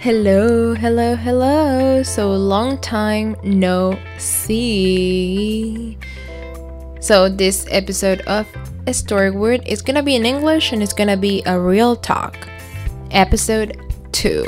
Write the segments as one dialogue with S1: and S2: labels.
S1: Hello, hello, hello. So long time no see. So this episode of a Storywood is gonna be in English and it's gonna be a real talk. Episode 2.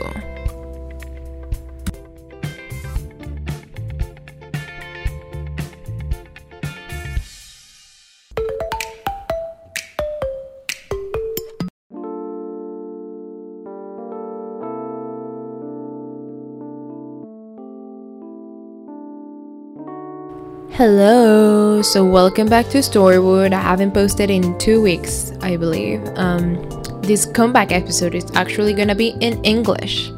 S1: Hello, so welcome back to Storywood. I haven't posted in two weeks, I believe. Um, this comeback episode is actually gonna be in English.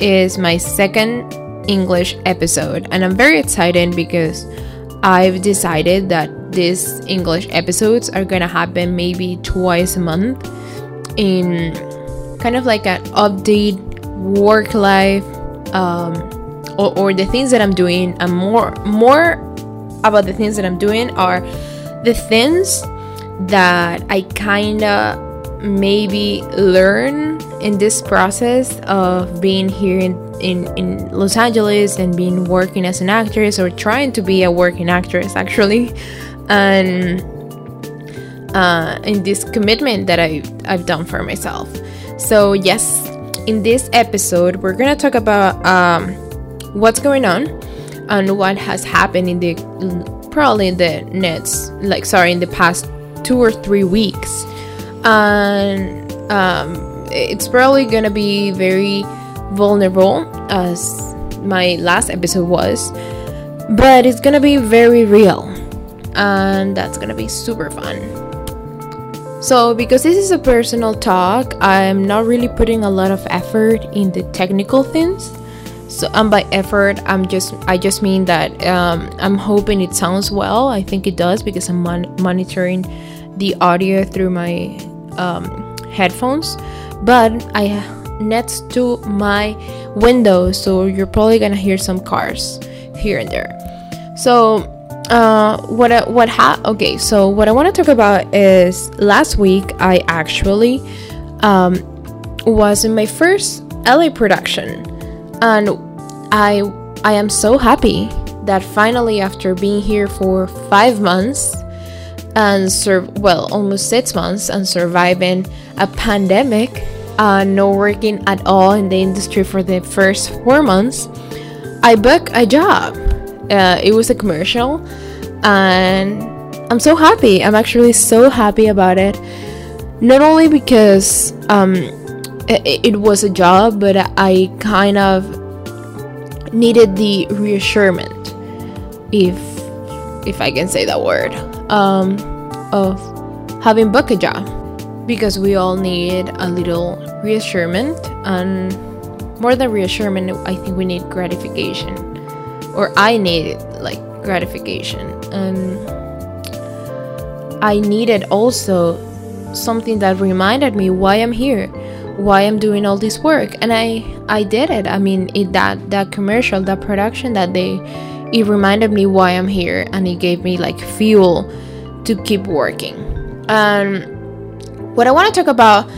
S1: It's my second English episode, and I'm very excited because I've decided that these English episodes are gonna happen maybe twice a month in kind of like an update work life um, or, or the things that I'm doing and more more about the things that I'm doing are the things that I kind of maybe learn in this process of being here in, in, in Los Angeles and being working as an actress or trying to be a working actress actually and uh, in this commitment that I, I've done for myself. So, yes, in this episode, we're gonna talk about um, what's going on and what has happened in the probably in the next like sorry in the past two or three weeks. And um, it's probably gonna be very vulnerable as my last episode was but it's gonna be very real and that's gonna be super fun. So because this is a personal talk i'm not really putting a lot of effort in the technical things so and by effort i'm just i just mean that um, i'm hoping it sounds well. I think it does because i'm mon- monitoring the audio through my um, headphones. But i next to my window so you're probably gonna hear some cars here and there. So uh, what what ha- okay so what i want to talk about is last week i actually um, was in my first la production and I I am so happy that finally after being here for 5 months and sur- well almost 6 months and surviving a pandemic uh, no working at all in the industry for the first 4 months I booked a job. Uh, it was a commercial and I'm so happy. I'm actually so happy about it. Not only because um, it, was a job but I kind of needed the reassurance if if I can say that word um, of having booked a job. Because we all need a little reassurance and more than reassurance I think we need gratification. Or I needed like gratification. And I needed also something that reminded me why I'm here why I'm doing all this work. And I I did it. I mean it that that commercial that production that day it reminded me why I'm here. And it gave me like fuel to keep working. And what I want to talk about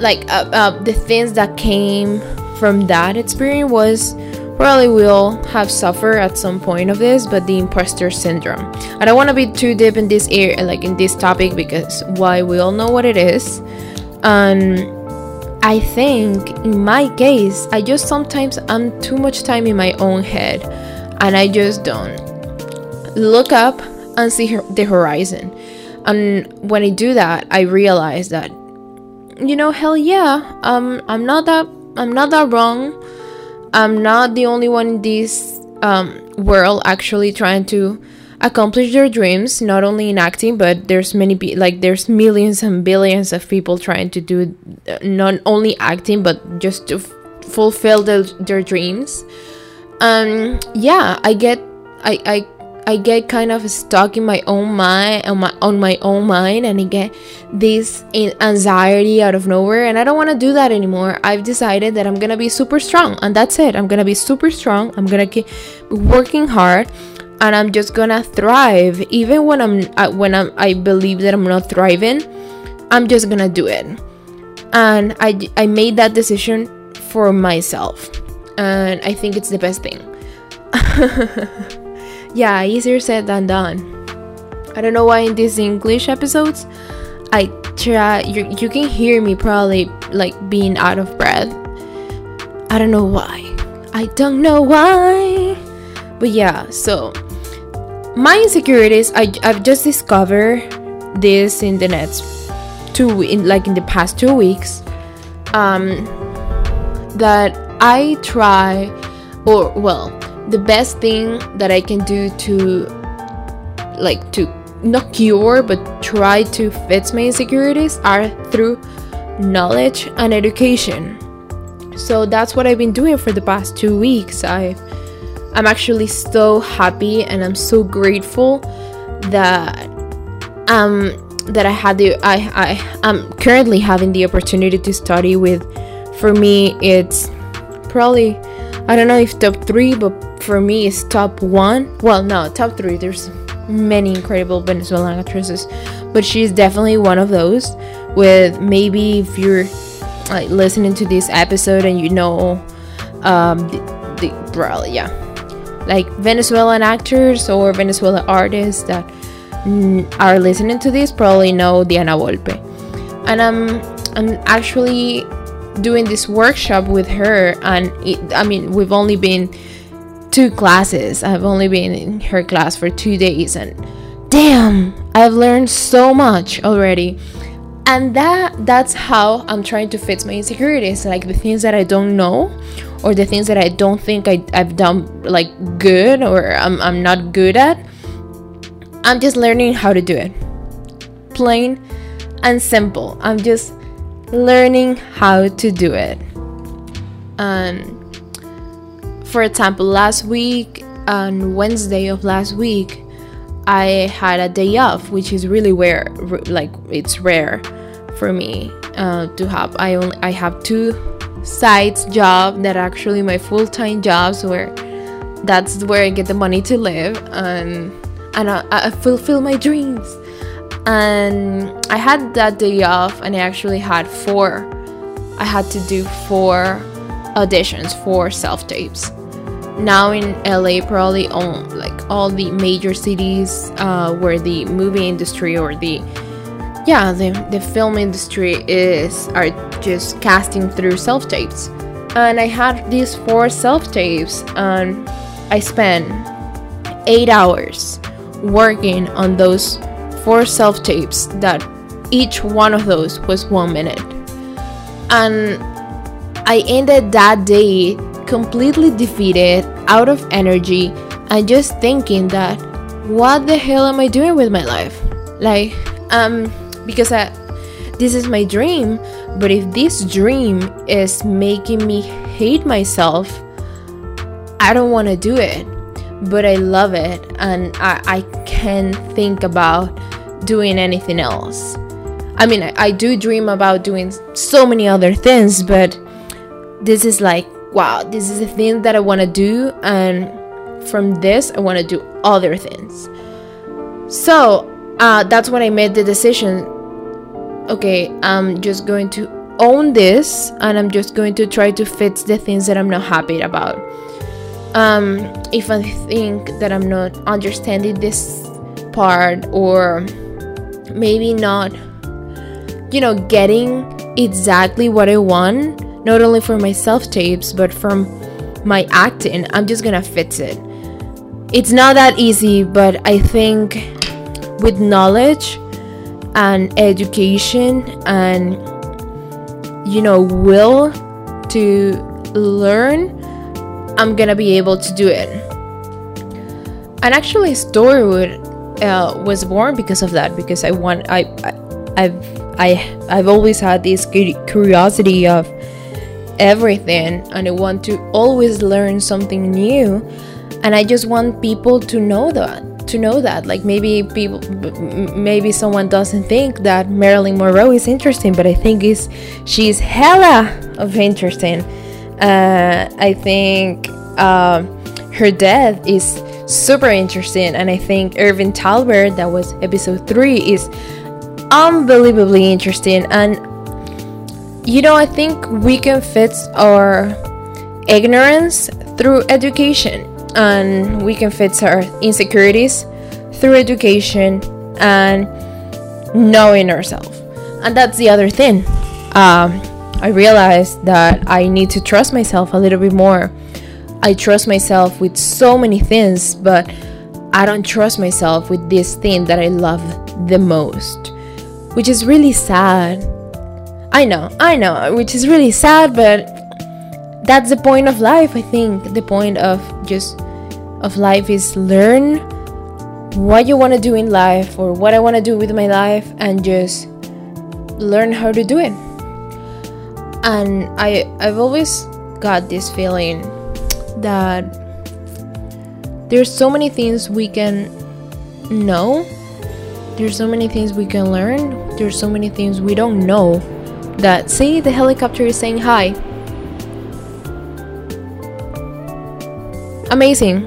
S1: like uh, uh, the things that came from that experience was probably we all have suffered at some point of this but the imposter syndrome. I don't want to be too deep in this area like in this topic because why we all know what it is. And I think in my case, I just sometimes I'm too much time in my own head and I just don't look up and see the horizon. And when I do that, I realize that you know, hell yeah, um I'm not that I'm not that wrong. I'm not the only one in this um, world actually trying to accomplish their dreams not only in acting but there's many like there's millions and billions of people trying to do uh, not only acting but just to f- fulfill their, their dreams um yeah i get i i I get kind of stuck in my own mind on my on my own mind and I get this anxiety out of nowhere and I don't want to do that anymore. I've decided that I'm going to be super strong and that's it. I'm going to be super strong. I'm going to keep working hard and I'm just gonna thrive even when I'm uh, when I'm I believe that I'm not thriving I'm just gonna do it and I I made that decision for myself. And I think it's the best thing. yeah, easier said than done. I don't know why in these English episodes I try you, you can hear me probably like being out of breath. I don't know why. I don't know why. But yeah, so my insecurities I I've just discovered this in the next two in like in the past two weeks um that I try or well the best thing that I can do to like to not cure but try to fix my insecurities are through knowledge and education. So that's what I've been doing for the past 2 weeks. I I'm actually so happy and I'm so grateful that um that I had the I I am currently having the opportunity to study with for me it's probably I don't know if top 3 but for me it's top 1 well no top 3 there's many incredible Venezuelan actresses but she's definitely one of those with maybe if you're like listening to this episode and you know um the, the probably yeah like Venezuelan actors or Venezuelan artists that mm, are listening to this probably know Diana Volpe. And I'm I'm actually doing this workshop with her and it, I mean we've only been two classes. I've only been in her class for 2 days and damn, I've learned so much already. And that that's how I'm trying to fix my insecurities, like the things that I don't know or the things that I don't think I, I've done like good or I'm, I'm not good at I'm just learning how to do it. Plain and simple. I'm just learning how to do it. And for example, last week on Wednesday of last week, I had a day off, which is really rare. Like it's rare for me uh, to have. I only I have two sides job that actually my full time jobs where that's where I get the money to live and and I, I fulfill my dreams. And I had that day off, and I actually had four. I had to do four auditions for self tapes. Now in LA, probably all like all the major cities uh, where the movie industry or the yeah the, the film industry is are just casting through self tapes. And I had these four self tapes, and I spent eight hours working on those four self tapes that each one of those was one minute. And I ended that day completely defeated, out of energy, and just thinking that what the hell am I doing with my life? Like, um, because I, this is my dream, but if this dream is making me hate myself, I don't want to do it but I love it and I, I can't think about doing anything else. I mean, I, I do dream about doing so many other things, but this is like, wow, this is a thing that I want to do, and from this, I want to do other things. So uh, that's when I made the decision okay, I'm just going to own this and I'm just going to try to fix the things that I'm not happy about um, if I think that I'm not understanding this part or maybe not, you know, getting exactly what I want, not only for my self tapes, but from my acting, I'm just gonna fix it. It's not that easy, but I think with knowledge and education and, you know, will to learn I'm gonna be able to do it. And actually, Storywood uh, was born because of that. Because I want, I, I, I've, I, I've always had this curiosity of everything, and I want to always learn something new. And I just want people to know that to know that. Like maybe people maybe someone doesn't think that marilyn monroe is interesting but i think is she's hella of interesting uh, I think uh, her death is super interesting, and I think Irving Thalberg that was episode three, is unbelievably interesting. And you know, I think we can fix our ignorance through education, and we can fix our insecurities through education and knowing ourselves. And that's the other thing. Um, I realized that I need to trust myself a little bit more. I trust myself with so many things, but I don't trust myself with this thing that I love the most, which is really sad I know, I know, which is really sad, but that's the point of life, I think. The point of just of life is learn what you want to do in life or what I want to do with my life and just learn how to do it. And I I've always got this feeling that there's so many things we can know. There's so many things we can learn. There's so many things we don't know that see the helicopter is saying hi. Amazing.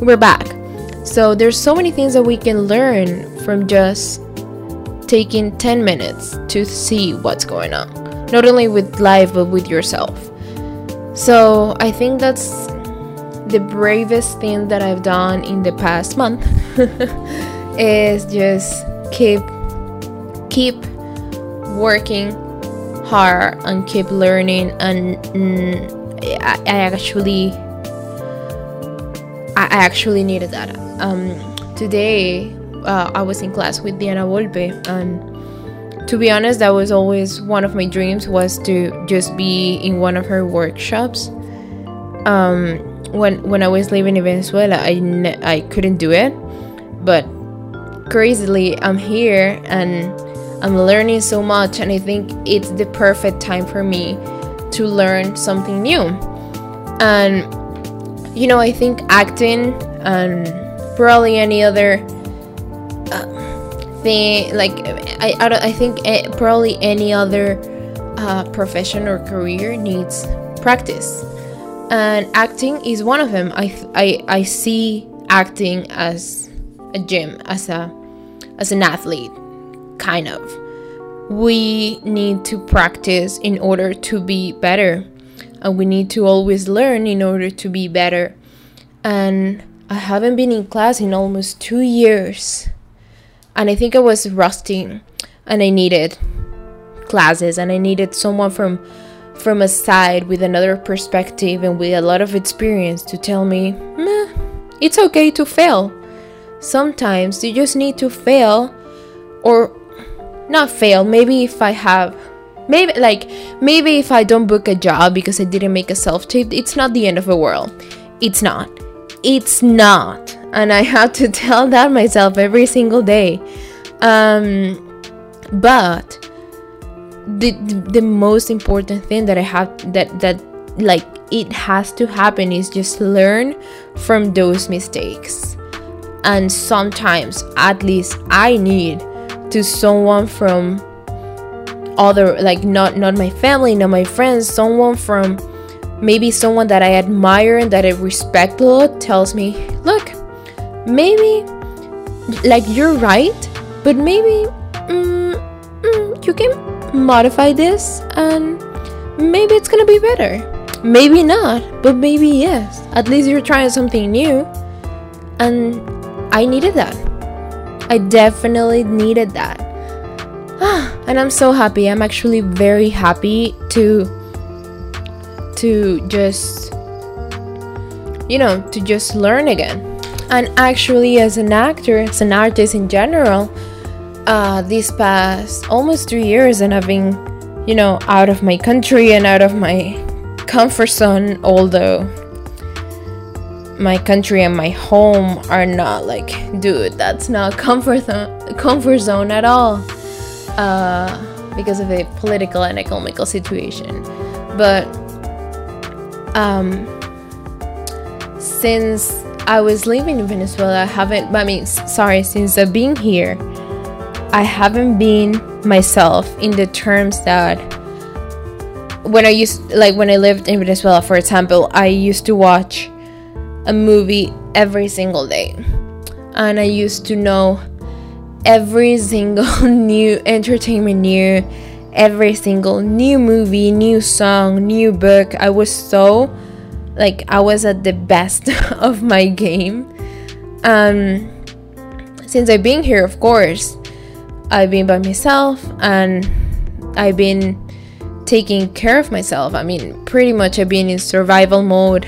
S1: We're back. So there's so many things that we can learn from just taking 10 minutes to see what's going on. Not only with life but with yourself. So I think that's the bravest thing that I've done in the past month is just keep keep working hard and keep learning and mm, I, I, actually I actually needed that. Um, today uh, I was in class with Diana Volpe and to be honest that was always one of my dreams was to just be in one of her workshops. Um, when when I was living in Venezuela I, ne- I couldn't do it. But crazily I'm here and I'm learning so much, and I think it's the perfect time for me to learn something new. And you know, I think acting and probably any other uh, thing, like I, I, I think probably any other uh, profession or career needs practice, and acting is one of them. I, I, I see acting as a gym, as a as an athlete kind of. We need to practice in order to be better, and we need to always learn in order to be better. And I haven't been in class in almost two years, and I think I was rusting, and I needed classes, and I needed someone from from a side with another perspective and with a lot of experience to tell me, it's okay to fail. Sometimes you just need to fail or not fail maybe if i have maybe like maybe if i don't book a job because i didn't make a self tape it's not the end of the world. It's not. It's not. And i have to tell that myself every single day. Um but the the most important thing that i have that that like it has to happen is just learn from those mistakes. And sometimes at least i need to someone from other like not not my family not my friends someone from maybe someone that i admire and that i respect a lot tells me look maybe like you're right but maybe mm, mm, you can modify this and maybe it's gonna be better. Maybe not but maybe yes. At least you're trying something new and i needed that. I definitely needed that. and I'm so happy. I'm actually very happy to to just you know, to just learn again. And actually as an actor, as an artist in general, uh these past almost 3 years and I've been, you know, out of my country and out of my comfort zone, although my country and my home are not like dude that's not comfort th- comfort zone at all uh, because of the political and economical situation but um, since I was living in Venezuela I haven't I mean sorry since I've been here I haven't been myself in the terms that when I used like when I lived in Venezuela for example I used to watch a movie every single day. And I used to know every single new entertainment new every single new movie, new song, new book. I was so like I was at the best of my game. Um since I've been here, of course, I've been by myself and I've been taking care of myself. I mean, pretty much I've been in survival mode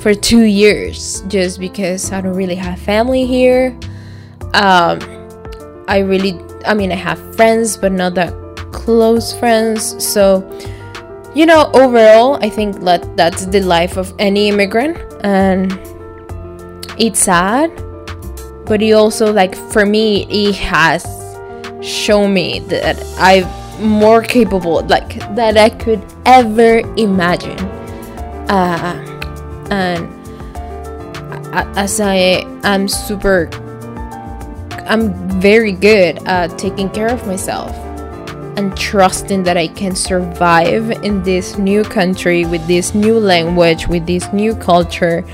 S1: for two years just because I don't really have family here. Um, I really, I mean, I have friends, but not that close friends. So, you know, overall, I think that that's the life of any immigrant, and it's sad, but it also, like, for me, it has shown me that I'm more capable, like, that I could ever imagine. Uh, and as I am super I'm very good at taking care of myself and trusting that I can survive in this new country with this new language, with this new culture,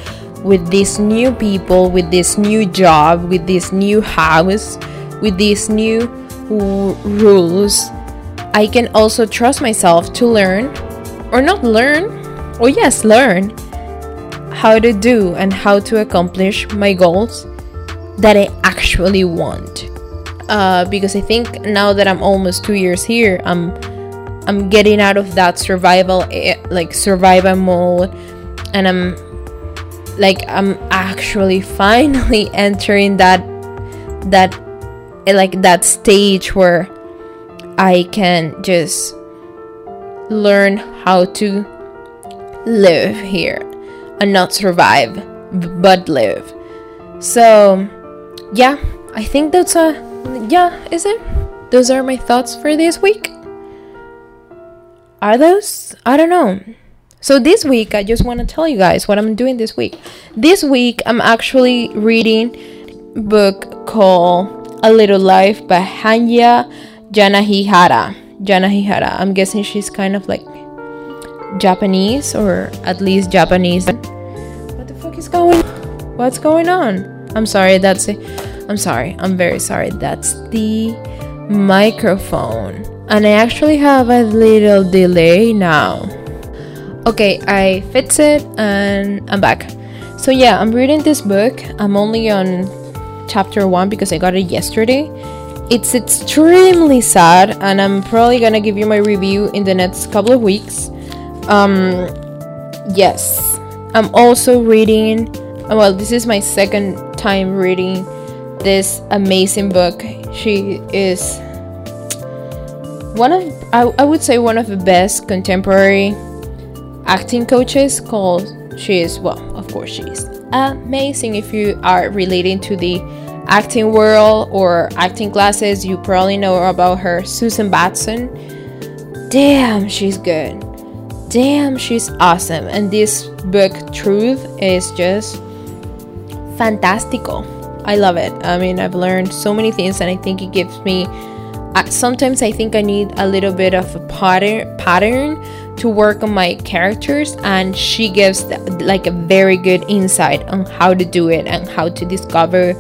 S1: with these new people, with this new job, with this new house, with these new r- rules. I can also trust myself to learn, or not learn, or yes, learn how to do and how to accomplish my goals that I actually want. Uh, because I think now that I'm almost two years here, I'm I'm getting out of that survival eh, like survival mode, and I'm like I'm actually finally entering that that eh, like that stage where I can just learn how to live here and not survive but live. So yeah, I think that's a yeah, is it? Those are my thoughts for this week. Are those? I don't know. So this week I just want to tell you guys what I'm doing this week. This week I'm actually reading book called A Little Life by Hanya Yanagihara. Yanagihara. I'm guessing she's kind of like Japanese or at least Japanese. What the fuck is going What's going on? I'm sorry, that's it. I'm sorry, I'm very sorry. That's the microphone. And I actually have a little delay now. Okay, I fix it and I'm back. So yeah, I'm reading this book. I'm only on chapter 1 because I got it yesterday. It's extremely sad and I'm probably to give you my review in the next couple of weeks. Um yes. I'm also reading well, this is my second time reading this amazing book. She is one of, I, I would say, one of the best contemporary acting coaches. Called she is well, of course, she is amazing. If you are relating to the acting world or acting classes, you probably know about her, Susan Batson. Damn, she's good. Damn, she's awesome. And this book, Truth, is just fantastico. I love it. I mean, I've learned so many things, and I think it gives me. Uh, sometimes I think I need a little bit of a pattern pattern to work on my characters, and she gives the, like a very good insight on how to do it and how to discover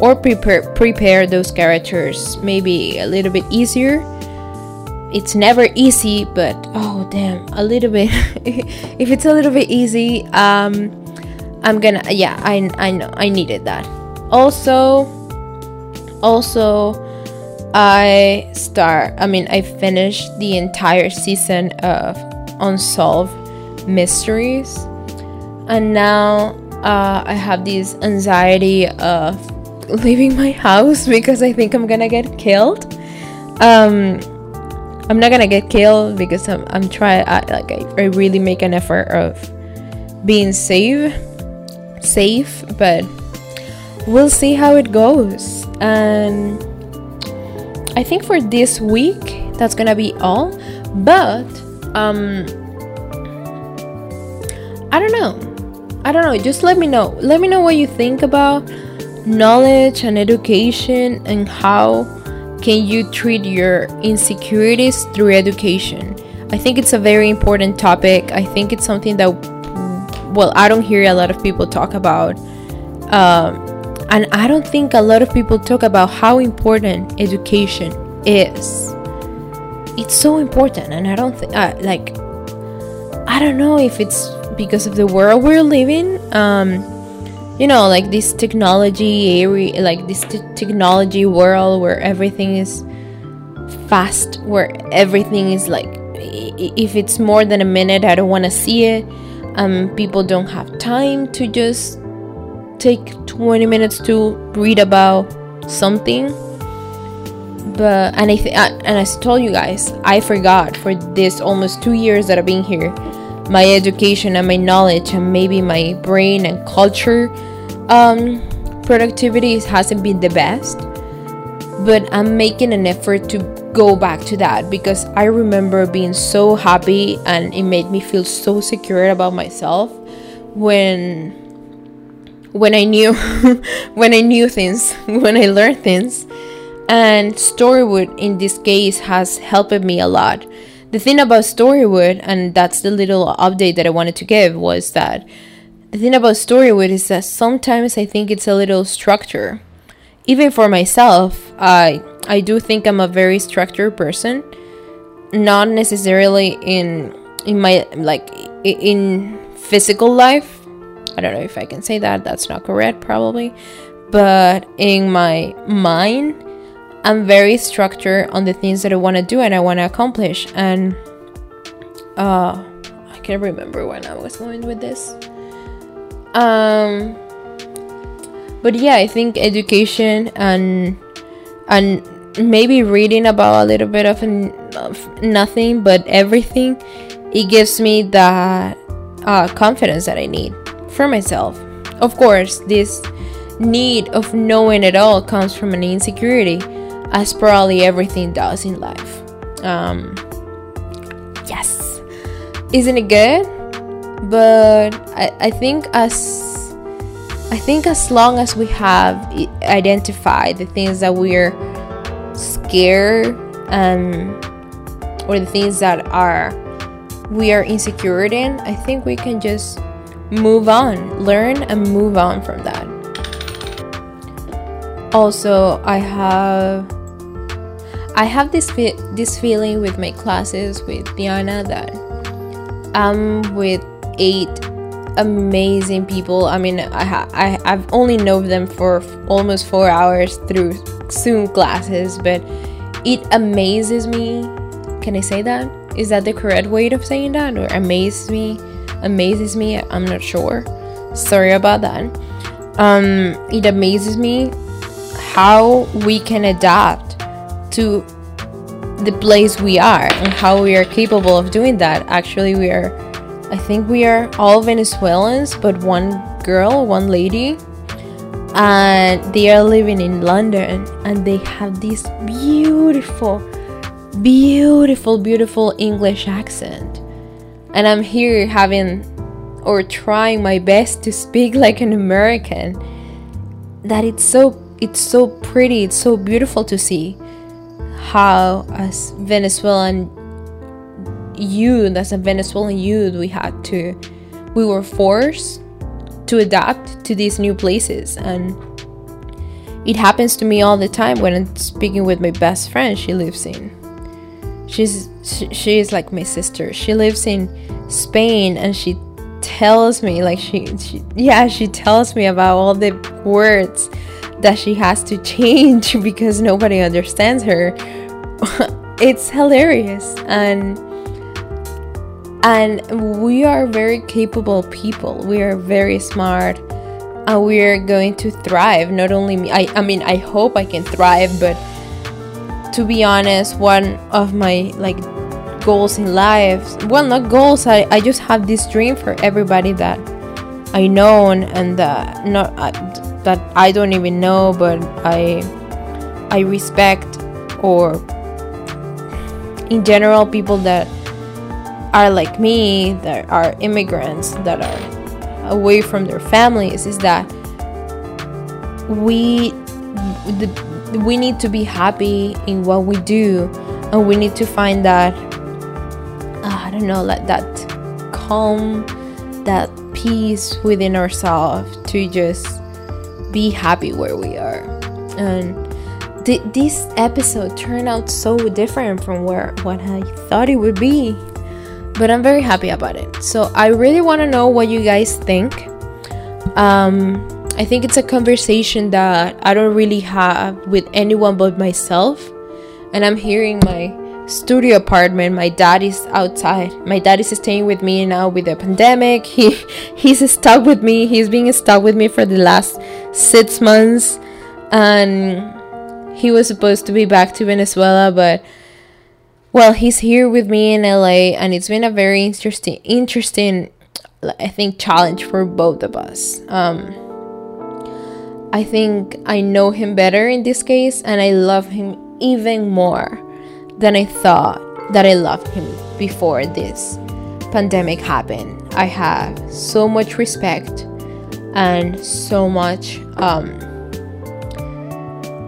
S1: or prepare prepare those characters maybe a little bit easier it's never easy but oh damn a little bit if it's a little bit easy um I'm gonna yeah I I know I needed that. Also also I start I mean I finished the entire season of Unsolved Mysteries and now uh, I have this anxiety of leaving my house because I think I'm gonna get killed. Um, I'm not gonna get killed because I'm I'm trying like I, I really make an effort of being safe safe, but we'll see how it goes. And I think for this week, that's gonna be all. But um, I don't know. I don't know. Just let me know. Let me know what you think about knowledge and education and how can you treat your insecurities through education. I think it's a very important topic. I think it's something that well, I don't hear a lot of people talk about. Um, and I don't think a lot of people talk about how important education is. it's so important and i don't think uh, like i don't know if it's because of the world we're living um you know like this technology area like this t- technology world where everything is fast where everything is like if it's more than a minute i don't want to see it um people don't have time to just take 20 minutes to read about something but and I th- and as I told you guys, I forgot for this almost two years that I've been here, my education and my knowledge and maybe my brain and culture, um, productivity hasn't been the best. But I'm making an effort to go back to that because I remember being so happy and it made me feel so secure about myself when when I knew when I knew things, when I learned things and Storywood in this case has helped me a lot. The thing about Storywood, and that's the little update that I wanted to give, was that the thing about Storywood is that sometimes I think it's a little structure. Even for myself, I I do think I'm a very structured person, not necessarily in in my like in physical life. I don't know if I can say that. That's not correct, probably. But in my mind, I'm very structured on the things that I want to do and I want to accomplish. And uh, I can't remember when I was going with this. Um, but yeah, I think education and and maybe reading about a little bit of, of nothing but everything, it gives me that uh, confidence that I need for myself. Of course, this need of knowing it all comes from an insecurity as probably everything does in life. Um, yes, isn't it good? But I, I think as I think as long as we have identified the things that we're scared and um, or the things that are we are insecure in, I think we can just move on, learn and move on from that. Also, I have I have this fe- this feeling with my classes with Diana that I'm with eight amazing people. I mean, I ha- I I've only known them for f- almost four hours through Zoom classes, but it amazes me. Can I say that? Is that the correct way of saying that, or amazes me? Amazes me. I'm not sure. Sorry about that. Um, it amazes me how we can adapt to the place we are and how we are capable of doing that. Actually, we are, I think we are all Venezuelans, but one girl, one lady, and they are living in London and they have this beautiful, beautiful, beautiful English accent. And I'm here having or trying my best to speak like an American. That it's so it's so pretty, it's so beautiful to see how as Venezuelan youth, as a Venezuelan youth, we had to, we were forced to adapt to these new places. And it happens to me all the time when I'm speaking with my best friend. She lives in, she's, she, she is like my sister. She lives in Spain and she tells me, like, she, she, yeah, she tells me about all the words that she has to change because nobody understands her it's hilarious and and we are very capable people. We are very smart. And we are going to thrive. Not only me I, I mean i hope i can thrive but to be honest one of my like goals in life well not goals i, I just have this dream for everybody that i know and that not uh, that i don't even know but i i respect or in general people that are like me that are immigrants that are away from their families is that we the, we need to be happy in what we do and we need to find that uh, i don't know like that calm that peace within ourselves to just be happy where we are and th- this episode turned out so different from where what I thought it would be. But I'm very happy about it. So I really want to know what you guys think. Um, I think it's a conversation that I don't really have with anyone but myself. And I'm hearing my studio apartment. My dad is outside. My dad is staying with me now with the pandemic. He he's stuck with me. He's being stuck with me for the last six months, and he was supposed to be back to Venezuela, but well, he's here with me in LA, and it's been a very interesting, interesting, I think, challenge for both of us. Um, I think I know him better in this case, and I love him even more than I thought that I loved him before this pandemic happened. I have so much respect and so much um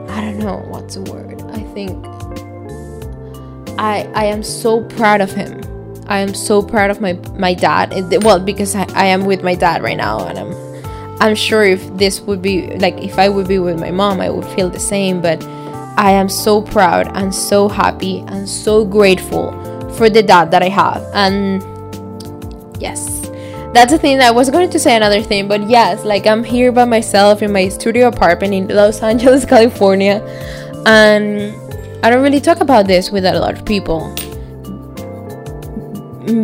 S1: I don't know what's the word. I think I I am so proud of him. I am so proud of my my dad. Well, because I, I am with my dad right now and I'm I'm sure if this would be like if I would be with my mom, I would feel the same, but I am so proud and so happy and so grateful for the dad that I have. And yes, that's the thing. I was going to say another thing, but yes, like I'm here by myself in my studio apartment in Los Angeles, California, and I don't really talk about this with a lot of people.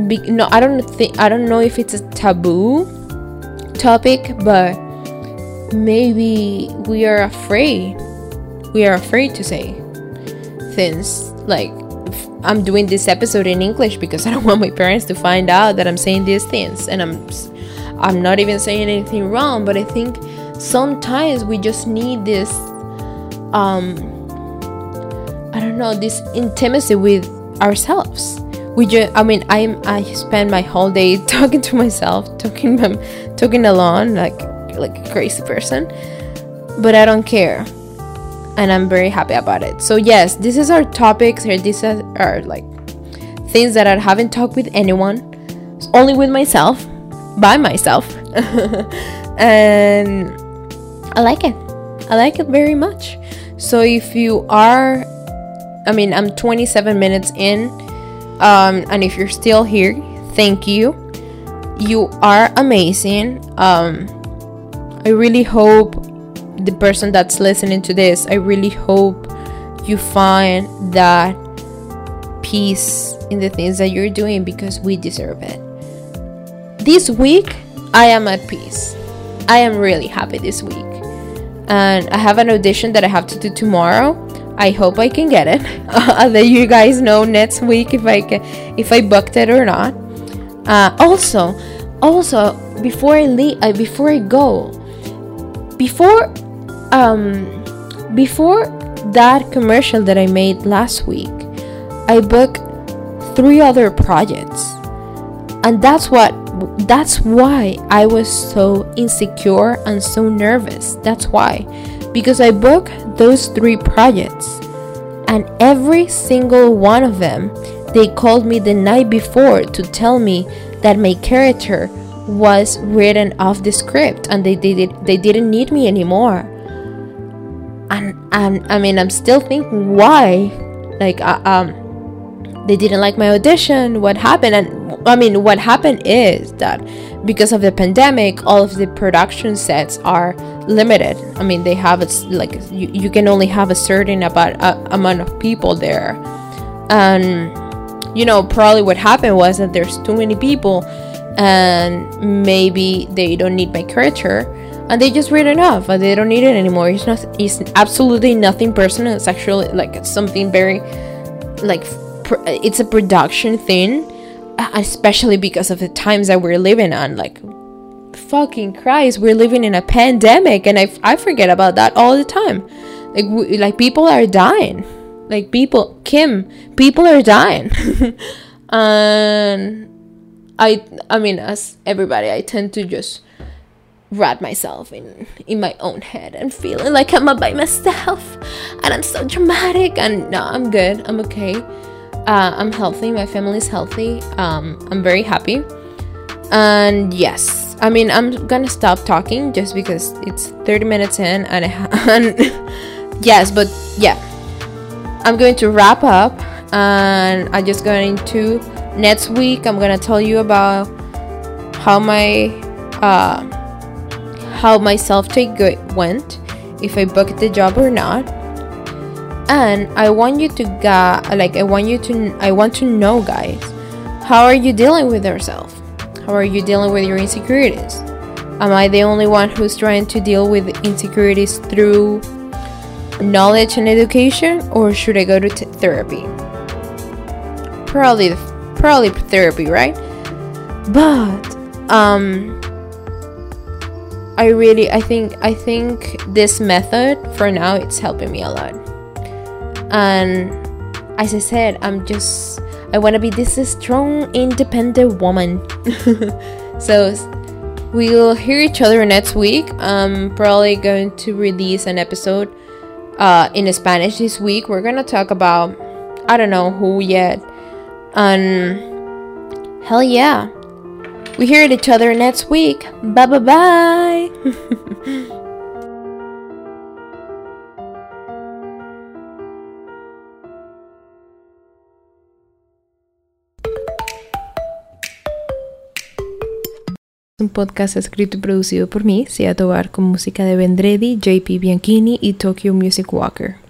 S1: Be- no, I don't think I don't know if it's a taboo topic, but maybe we are afraid we are afraid to say things like I'm doing this episode in English because I don't want my parents to find out that I'm saying these things and I'm I'm not even saying anything wrong but I think sometimes we just need this um I don't know this intimacy with ourselves we just I mean I'm I spend my whole day talking to myself talking talking alone like like a crazy person but I don't care and I'm very happy about it. So yes, this is our topics here. These are, are like things that I haven't talked with anyone, only with myself, by myself, and I like it. I like it very much. So if you are, I mean, I'm 27 minutes in, um, and if you're still here, thank you. You are amazing. Um, I really hope the person that's listening to this, I really hope you find that peace in the things that you're doing because we deserve it. This week, I am at peace. I am really happy this week. And I have an audition that I have to do tomorrow. I hope I can get it. I'll let you guys know next week if I can, if I booked it or not. Uh, also, also before I leave, uh, before I go, before um, before that commercial that I made last week, I booked three other projects. And that's what that's why I was so insecure and so nervous. That's why. Because I booked those three projects and every single one of them they called me the night before to tell me that my character was written off the script and they, they, they didn't need me anymore. And and I mean I'm still thinking why like uh, um they didn't like my audition what happened and I mean what happened is that because of the pandemic all of the production sets are limited. I mean they have it's like you, you can only have a certain about uh, amount of people there. And you know probably what happened was that there's too many people and maybe they don't need my character and they just read enough, and they don't need it anymore. It's not it's absolutely nothing personal. It's actually like something very like pr- it's a production thing especially because of the times that we're living on like fucking christ we're living in a pandemic and i, I forget about that all the time. Like we, like people are dying. Like people kim people are dying. And i i mean as everybody i tend to just wrap myself in in my own head and feeling like I'm by myself and I'm so dramatic and no I'm good I'm okay. Uh, I'm healthy my family's healthy um, I'm very happy and yes I mean I'm gonna stop talking just because it's 30 minutes in and, and yes, but yeah, I'm going to wrap up, and I'm just going to next week. I'm gonna tell you about how my uh, how my self tape went, if I booked the job or not. And I want you to ga like I want you to I want to know guys, how are you dealing with yourself? How are you dealing with your insecurities? Am I the only one who's trying to deal with insecurities through knowledge and education or should I go to t- therapy? Probably probably therapy, right? But um I really I think I think this method for now it's helping me a lot. And as I said, I'm just I want to be this strong independent woman. so we'll hear each other next week. I'm probably going to release an episode uh, in Spanish this week. We're gonna talk about I don't know who yet. And hell yeah. We hear each other next week. Bye bye bye. un podcast escrito y producido por mí, Sia Tobar, con música de Vendredi, JP Bianchini y Tokyo Music Walker.